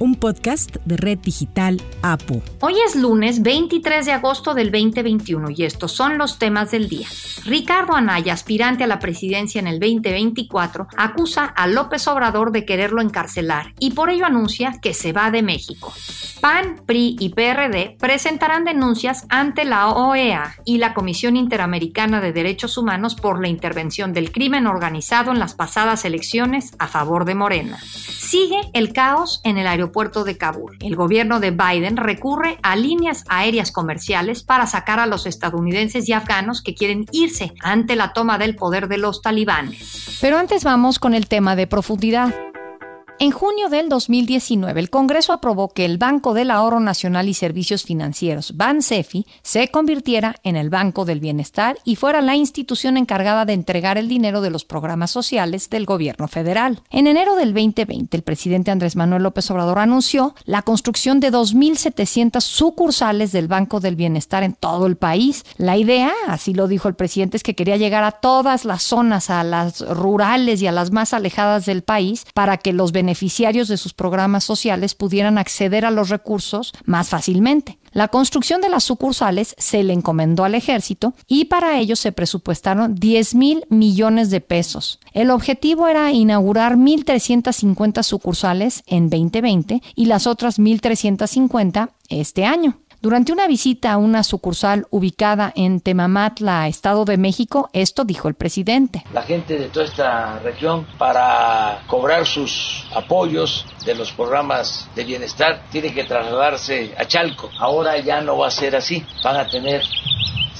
un podcast de Red Digital APU. Hoy es lunes 23 de agosto del 2021 y estos son los temas del día. Ricardo Anaya, aspirante a la presidencia en el 2024, acusa a López Obrador de quererlo encarcelar y por ello anuncia que se va de México. PAN, PRI y PRD presentarán denuncias ante la OEA y la Comisión Interamericana de Derechos Humanos por la intervención del crimen organizado en las pasadas elecciones a favor de Morena. Sigue el caos en el aeropuerto de Kabul. El gobierno de Biden recurre a líneas aéreas comerciales para sacar a los estadounidenses y afganos que quieren irse ante la toma del poder de los talibanes. Pero antes vamos con el tema de profundidad. En junio del 2019, el Congreso aprobó que el Banco del Ahorro Nacional y Servicios Financieros, BANSEFI, se convirtiera en el Banco del Bienestar y fuera la institución encargada de entregar el dinero de los programas sociales del gobierno federal. En enero del 2020, el presidente Andrés Manuel López Obrador anunció la construcción de 2.700 sucursales del Banco del Bienestar en todo el país. La idea, así lo dijo el presidente, es que quería llegar a todas las zonas, a las rurales y a las más alejadas del país, para que los beneficiarios beneficiarios de sus programas sociales pudieran acceder a los recursos más fácilmente. La construcción de las sucursales se le encomendó al ejército y para ello se presupuestaron 10 mil millones de pesos. El objetivo era inaugurar 1.350 sucursales en 2020 y las otras 1.350 este año. Durante una visita a una sucursal ubicada en Temamatla, Estado de México, esto dijo el presidente. La gente de toda esta región, para cobrar sus apoyos de los programas de bienestar, tiene que trasladarse a Chalco. Ahora ya no va a ser así. Van a tener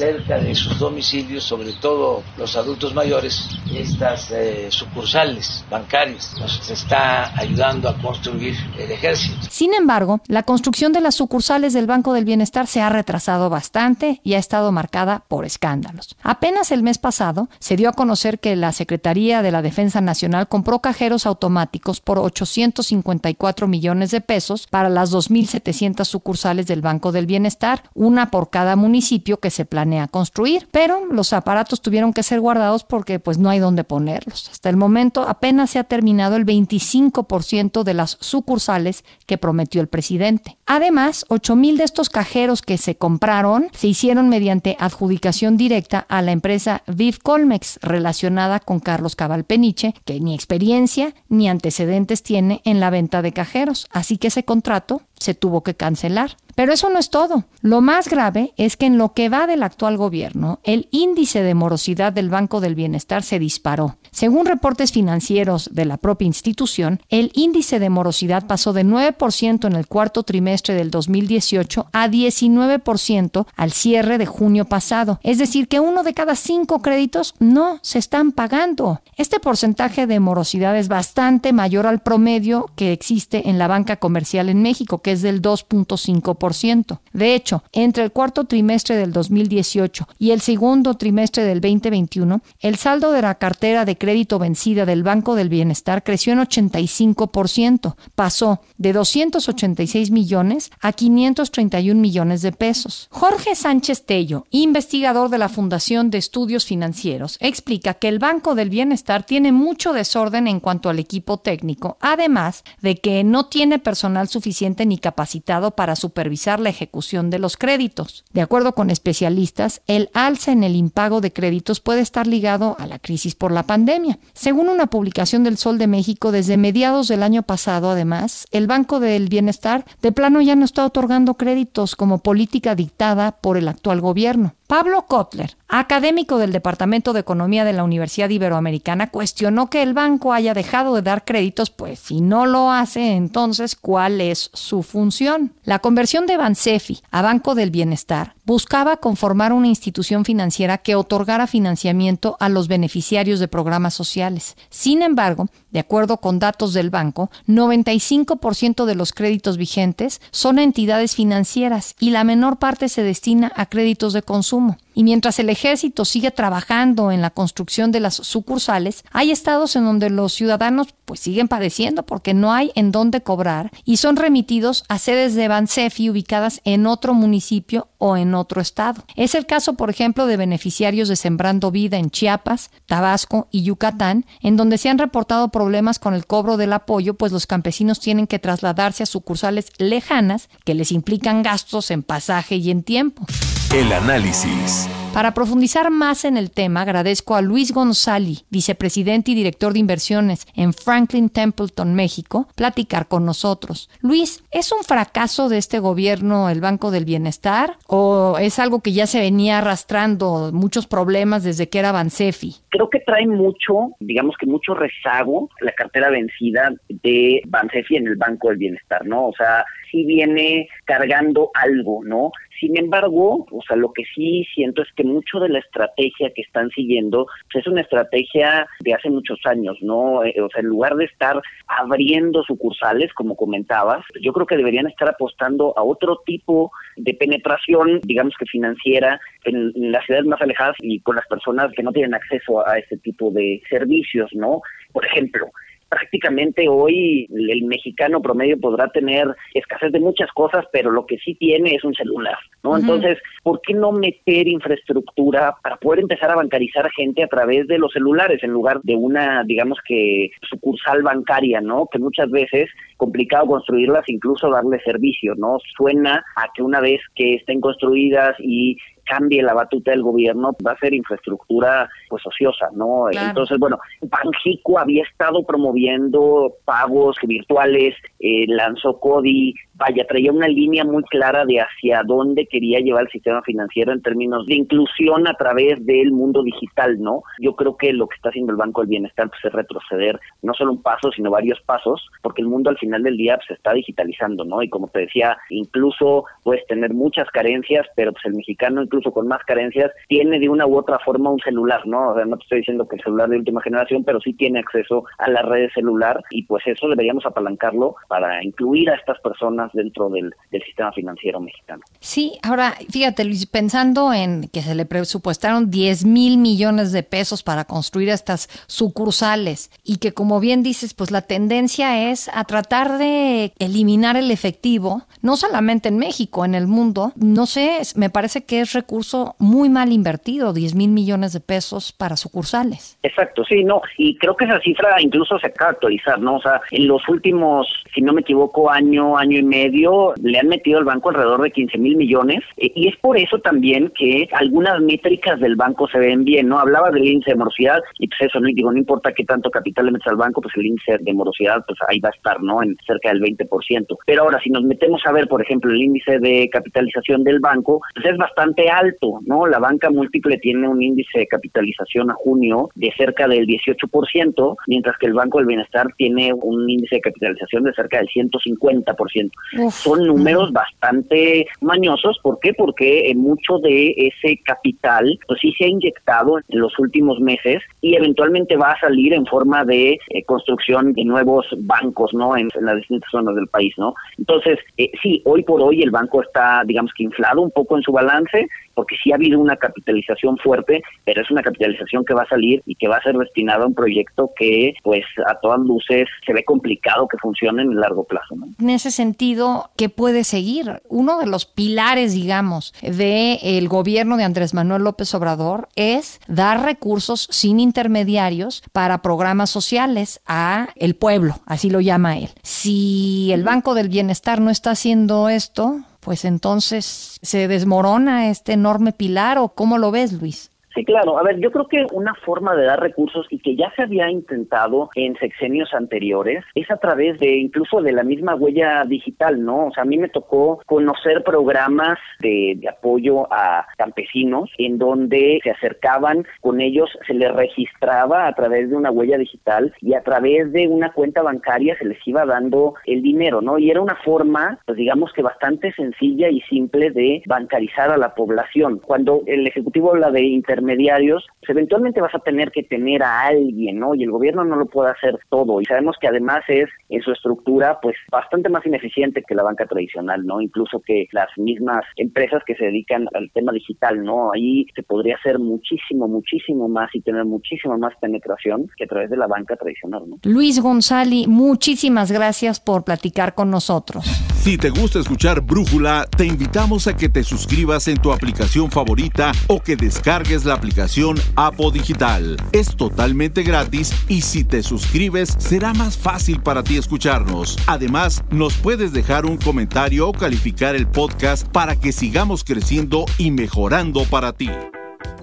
cerca de sus domicilios, sobre todo los adultos mayores, estas eh, sucursales bancarias. Nos está ayudando a construir el ejército. Sin embargo, la construcción de las sucursales del Banco del Bienestar se ha retrasado bastante y ha estado marcada por escándalos. Apenas el mes pasado se dio a conocer que la Secretaría de la Defensa Nacional compró cajeros automáticos por 854 millones de pesos para las 2.700 sucursales del Banco del Bienestar, una por cada municipio que se planea a construir, pero los aparatos tuvieron que ser guardados porque pues no hay dónde ponerlos. Hasta el momento apenas se ha terminado el 25% de las sucursales que prometió el presidente. Además, 8.000 de estos cajeros que se compraron se hicieron mediante adjudicación directa a la empresa Viv Colmex relacionada con Carlos Cabal Peniche, que ni experiencia ni antecedentes tiene en la venta de cajeros, así que ese contrato se tuvo que cancelar. Pero eso no es todo. Lo más grave es que en lo que va del actual gobierno, el índice de morosidad del Banco del Bienestar se disparó. Según reportes financieros de la propia institución, el índice de morosidad pasó de 9% en el cuarto trimestre del 2018 a 19% al cierre de junio pasado. Es decir, que uno de cada cinco créditos no se están pagando. Este porcentaje de morosidad es bastante mayor al promedio que existe en la banca comercial en México, que es del 2.5%. De hecho, entre el cuarto trimestre del 2018 y el segundo trimestre del 2021, el saldo de la cartera de crédito vencida del Banco del Bienestar creció en 85%, pasó de 286 millones a 531 millones de pesos. Jorge Sánchez Tello, investigador de la Fundación de Estudios Financieros, explica que el Banco del Bienestar tiene mucho desorden en cuanto al equipo técnico, además de que no tiene personal suficiente ni capacitado para supervisar la ejecución de los créditos. De acuerdo con especialistas, el alza en el impago de créditos puede estar ligado a la crisis por la pandemia según una publicación del Sol de México, desde mediados del año pasado, además, el Banco del Bienestar de plano ya no está otorgando créditos como política dictada por el actual gobierno. Pablo Kotler, académico del Departamento de Economía de la Universidad Iberoamericana, cuestionó que el banco haya dejado de dar créditos, pues si no lo hace, entonces, ¿cuál es su función? La conversión de Bansefi a Banco del Bienestar buscaba conformar una institución financiera que otorgara financiamiento a los beneficiarios de programas sociales. Sin embargo, de acuerdo con datos del banco, 95% de los créditos vigentes son entidades financieras y la menor parte se destina a créditos de consumo Y mientras el ejército sigue trabajando en la construcción de las sucursales, hay estados en donde los ciudadanos pues siguen padeciendo porque no hay en dónde cobrar y son remitidos a sedes de Bansefi ubicadas en otro municipio o en otro estado. Es el caso, por ejemplo, de beneficiarios de Sembrando Vida en Chiapas, Tabasco y Yucatán, en donde se han reportado problemas con el cobro del apoyo, pues los campesinos tienen que trasladarse a sucursales lejanas que les implican gastos en pasaje y en tiempo. El análisis. Para profundizar más en el tema, agradezco a Luis González, vicepresidente y director de inversiones en Franklin Templeton, México, platicar con nosotros. Luis, ¿es un fracaso de este gobierno el Banco del Bienestar o es algo que ya se venía arrastrando muchos problemas desde que era Bansefi? Creo que trae mucho, digamos que mucho rezago la cartera vencida de Bansefi en el Banco del Bienestar, ¿no? O sea, sí viene cargando algo, ¿no? Sin embargo, o sea, lo que sí siento es que mucho de la estrategia que están siguiendo pues, es una estrategia de hace muchos años, ¿no? Eh, o sea, en lugar de estar abriendo sucursales, como comentabas, yo creo que deberían estar apostando a otro tipo de penetración, digamos que financiera, en, en las ciudades más alejadas y con las personas que no tienen acceso a este tipo de servicios, ¿no? Por ejemplo, prácticamente hoy el mexicano promedio podrá tener escasez de muchas cosas, pero lo que sí tiene es un celular, ¿no? Entonces, ¿por qué no meter infraestructura para poder empezar a bancarizar gente a través de los celulares en lugar de una, digamos que, sucursal bancaria, ¿no? Que muchas veces complicado construirlas, incluso darle servicio, ¿no? Suena a que una vez que estén construidas y cambie la batuta del gobierno, va a ser infraestructura pues ociosa, ¿no? Entonces, bueno, Banjico había estado promoviendo pagos virtuales, eh, lanzó CODI, vaya, traía una línea muy clara de hacia dónde quería llevar el sistema financiero en términos de inclusión a través del mundo digital, ¿no? Yo creo que lo que está haciendo el Banco del Bienestar pues, es retroceder no solo un paso, sino varios pasos, porque el mundo al final del día pues, se está digitalizando, ¿no? Y como te decía, incluso puedes tener muchas carencias, pero pues el mexicano incluso con más carencias tiene de una u otra forma un celular, ¿no? O sea, no te estoy diciendo que el celular de última generación, pero sí tiene acceso a la red celular y pues eso deberíamos apalancarlo para incluir a estas personas dentro del, sistema financiero mexicano. Sí, ahora fíjate Luis, pensando en que se le presupuestaron 10 mil millones de pesos para construir estas sucursales y que como bien dices, pues la tendencia es a tratar de eliminar el efectivo, no solamente en México, en el mundo, no sé, me parece que es recurso muy mal invertido, 10 mil millones de pesos para sucursales. Exacto, sí, no, y creo que esa cifra incluso se acaba de actualizar, ¿no? O sea, en los últimos, si no me equivoco, año, año y medio, le han metido al banco alrededor de 15 mil millones eh, y es por eso también que algunas métricas del banco se ven bien, ¿no? Hablaba del índice de morosidad y pues eso, no digo, no importa qué tanto capital le metes al banco, pues el índice de morosidad pues ahí va a estar, ¿no? En cerca del 20%. Pero ahora, si nos metemos a ver, por ejemplo, el índice de capitalización del banco, pues es bastante alto, ¿no? La banca múltiple tiene un índice de capitalización a junio de cerca del 18%, mientras que el Banco del Bienestar tiene un índice de capitalización de cerca del 150%. Son números bastante mañosos. ¿Por qué? Porque mucho de ese capital pues sí se ha inyectado en los últimos meses y eventualmente va a salir en forma de eh, construcción de nuevos bancos, ¿no? En, las distintas zonas del país, ¿no? Entonces, eh, sí, hoy por hoy el banco está, digamos que inflado un poco en su balance, porque sí ha habido una capitalización fuerte, pero es una capitalización que va a salir y que va a ser destinada a un proyecto que, pues, a todas luces se ve complicado que funcione en el largo plazo. ¿no? En ese sentido, ¿qué puede seguir? Uno de los pilares, digamos, del el gobierno de Andrés Manuel López Obrador es dar recursos sin intermediarios para programas sociales a el pueblo, así lo llama él. Si el Banco del Bienestar no está haciendo esto, pues entonces se desmorona este enorme pilar o cómo lo ves, Luis? Sí, claro. A ver, yo creo que una forma de dar recursos y que ya se había intentado en sexenios anteriores es a través de incluso de la misma huella digital, ¿no? O sea, a mí me tocó conocer programas de, apoyo a campesinos en donde se acercaban con ellos, se les registraba a través de una huella digital y a través de una cuenta bancaria se les iba dando el dinero, ¿no? Y era una forma, pues digamos que bastante sencilla y simple de bancarizar a la población. Cuando el Ejecutivo habla de inter intermediarios, pues eventualmente vas a tener que tener a alguien, ¿no? Y el gobierno no lo puede hacer todo. Y sabemos que además es en su estructura, pues bastante más ineficiente que la banca tradicional, ¿no? Incluso que las mismas empresas que se dedican al tema digital, ¿no? Ahí se podría hacer muchísimo, muchísimo más y tener muchísima más penetración que a través de la banca tradicional, ¿no? Luis González, muchísimas gracias por platicar con nosotros. Si te gusta escuchar Brújula, te invitamos a que te suscribas en tu aplicación favorita o que descargues la aplicación Apo Digital. Es totalmente gratis y si te suscribes será más fácil para ti escucharnos. Además, nos puedes dejar un comentario o calificar el podcast para que sigamos creciendo y mejorando para ti.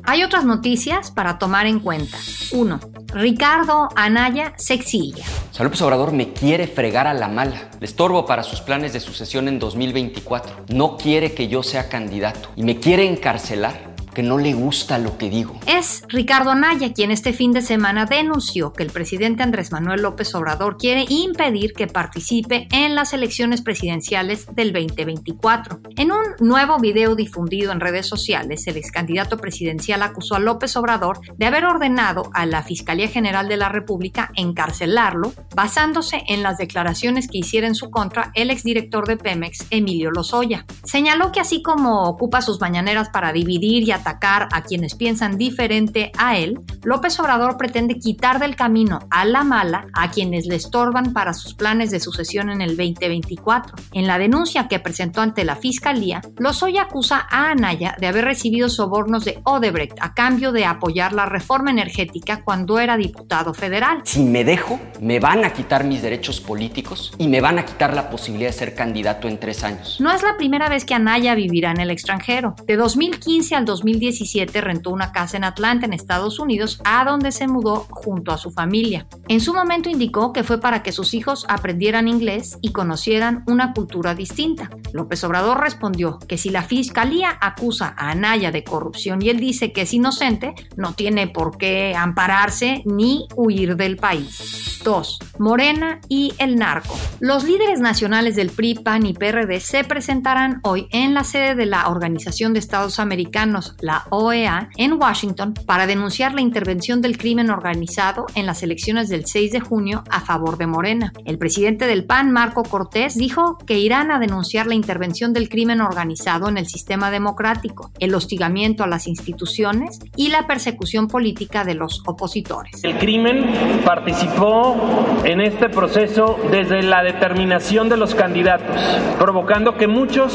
Hay otras noticias para tomar en cuenta. 1. Ricardo Anaya se exilia. O López Obrador me quiere fregar a la mala. Le estorbo para sus planes de sucesión en 2024. No quiere que yo sea candidato y me quiere encarcelar no le gusta lo que digo. Es Ricardo Anaya quien este fin de semana denunció que el presidente Andrés Manuel López Obrador quiere impedir que participe en las elecciones presidenciales del 2024. En un nuevo video difundido en redes sociales, el ex candidato presidencial acusó a López Obrador de haber ordenado a la Fiscalía General de la República encarcelarlo basándose en las declaraciones que hiciera en su contra el exdirector de Pemex, Emilio Lozoya. Señaló que así como ocupa sus mañaneras para dividir y atacar atacar a quienes piensan diferente a él, López Obrador pretende quitar del camino a la mala a quienes le estorban para sus planes de sucesión en el 2024. En la denuncia que presentó ante la Fiscalía, Lozoya acusa a Anaya de haber recibido sobornos de Odebrecht a cambio de apoyar la reforma energética cuando era diputado federal. Si me dejo, me van a quitar mis derechos políticos y me van a quitar la posibilidad de ser candidato en tres años. No es la primera vez que Anaya vivirá en el extranjero. De 2015 al 2017, 2017 rentó una casa en Atlanta, en Estados Unidos, a donde se mudó junto a su familia. En su momento indicó que fue para que sus hijos aprendieran inglés y conocieran una cultura distinta. López Obrador respondió que si la fiscalía acusa a Anaya de corrupción y él dice que es inocente, no tiene por qué ampararse ni huir del país. 2. Morena y el narco. Los líderes nacionales del PRI, PAN y PRD se presentarán hoy en la sede de la Organización de Estados Americanos, la OEA, en Washington para denunciar la intervención del crimen organizado en las elecciones del 6 de junio a favor de Morena. El presidente del PAN, Marco Cortés, dijo que irán a denunciar la intervención del crimen organizado en el sistema democrático, el hostigamiento a las instituciones y la persecución política de los opositores. El crimen participó en este proceso desde la determinación de los candidatos, provocando que muchos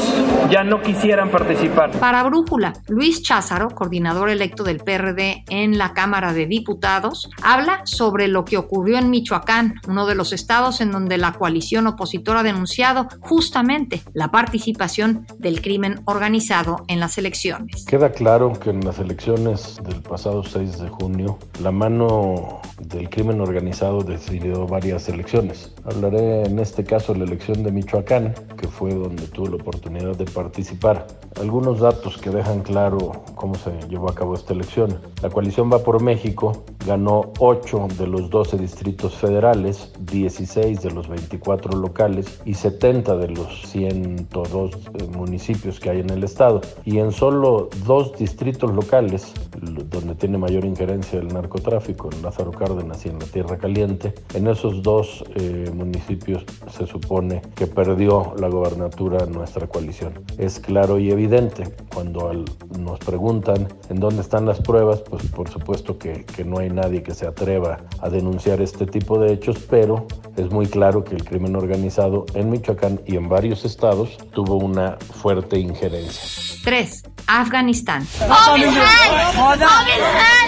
ya no quisieran participar. Para Brújula, Luis Chávez coordinador electo del PRD en la Cámara de Diputados, habla sobre lo que ocurrió en Michoacán, uno de los estados en donde la coalición opositora ha denunciado justamente la participación del crimen organizado en las elecciones. Queda claro que en las elecciones del pasado 6 de junio, la mano del crimen organizado decidió varias elecciones. Hablaré en este caso de la elección de Michoacán, que fue donde tuve la oportunidad de participar. Algunos datos que dejan claro cómo se llevó a cabo esta elección. La coalición Va por México ganó 8 de los 12 distritos federales, 16 de los 24 locales y 70 de los 102 eh, municipios que hay en el estado. Y en solo dos distritos locales, donde tiene mayor injerencia el narcotráfico, en Lázaro Cárdenas y en la Tierra Caliente, en esos dos eh, municipios se supone que perdió la gobernatura nuestra coalición. Es claro y evidente cuando nos preguntan en dónde están las pruebas, pues por supuesto que no hay nadie que se atreva a denunciar este tipo de hechos, pero es muy claro que el crimen organizado en Michoacán y en varios estados tuvo una fuerte injerencia. 3. Afganistán.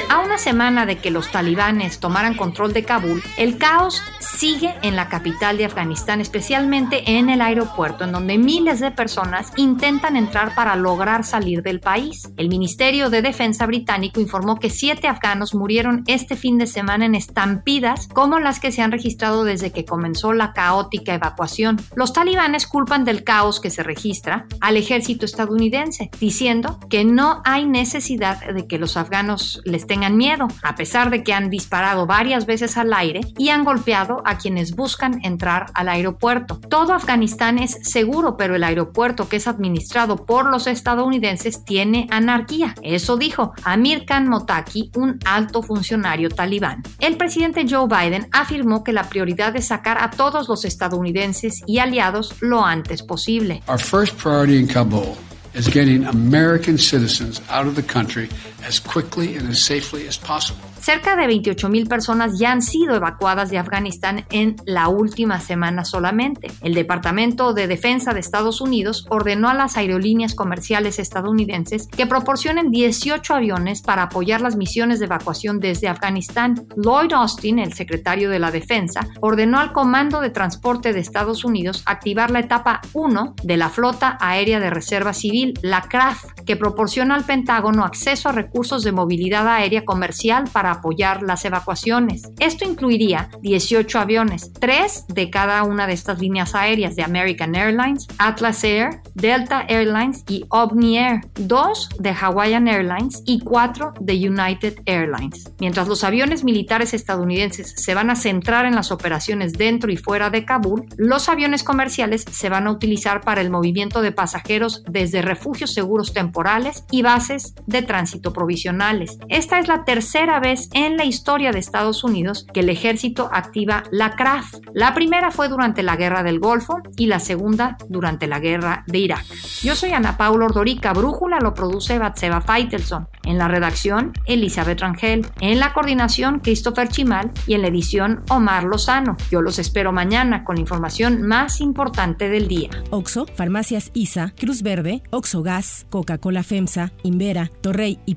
A una semana de que los talibanes tomaran control de Kabul, el caos sigue en la capital de Afganistán, especialmente en el aeropuerto, en donde miles de personas intentan entrar para lograr salir del país. El Ministerio de Defensa británico informó que siete afganos murieron este fin de semana en estampidas como las que se han registrado desde que comenzó la caótica evacuación. Los talibanes culpan del caos que se registra al ejército estadounidense, diciendo que no hay necesidad de que los afganos les tengan miedo, a pesar de que han disparado varias veces al aire y han golpeado a quienes buscan entrar al aeropuerto. Todo Afganistán es seguro, pero el aeropuerto que es administrado por los estadounidenses tiene anarquía. Eso dijo Amir Khan Motaki, un alto funcionario talibán. El presidente Joe Biden afirmó que la prioridad es sacar a todos los estadounidenses y aliados lo antes posible. Our first priority in Kabul is getting American citizens out of the country as quickly and as safely as possible. Cerca de 28.000 personas ya han sido evacuadas de Afganistán en la última semana solamente. El Departamento de Defensa de Estados Unidos ordenó a las aerolíneas comerciales estadounidenses que proporcionen 18 aviones para apoyar las misiones de evacuación desde Afganistán. Lloyd Austin, el secretario de la Defensa, ordenó al Comando de Transporte de Estados Unidos activar la etapa 1 de la Flota Aérea de Reserva Civil, la CRAF, que proporciona al Pentágono acceso a recursos de movilidad aérea comercial para apoyar las evacuaciones. Esto incluiría 18 aviones, 3 de cada una de estas líneas aéreas de American Airlines, Atlas Air, Delta Airlines y Omni Air, 2 de Hawaiian Airlines y 4 de United Airlines. Mientras los aviones militares estadounidenses se van a centrar en las operaciones dentro y fuera de Kabul, los aviones comerciales se van a utilizar para el movimiento de pasajeros desde refugios seguros temporales y bases de tránsito provisionales. Esta es la tercera vez en la historia de Estados Unidos que el ejército activa la CRAF. La primera fue durante la Guerra del Golfo y la segunda durante la Guerra de Irak. Yo soy Ana Paula Ordorica, Brújula lo produce Batseba Feitelson. En la redacción, Elizabeth Rangel. En la coordinación, Christopher Chimal. Y en la edición, Omar Lozano. Yo los espero mañana con la información más importante del día. Oxo, Farmacias ISA, Cruz Verde, Oxo Gas, Coca-Cola FEMSA, Invera, Torrey y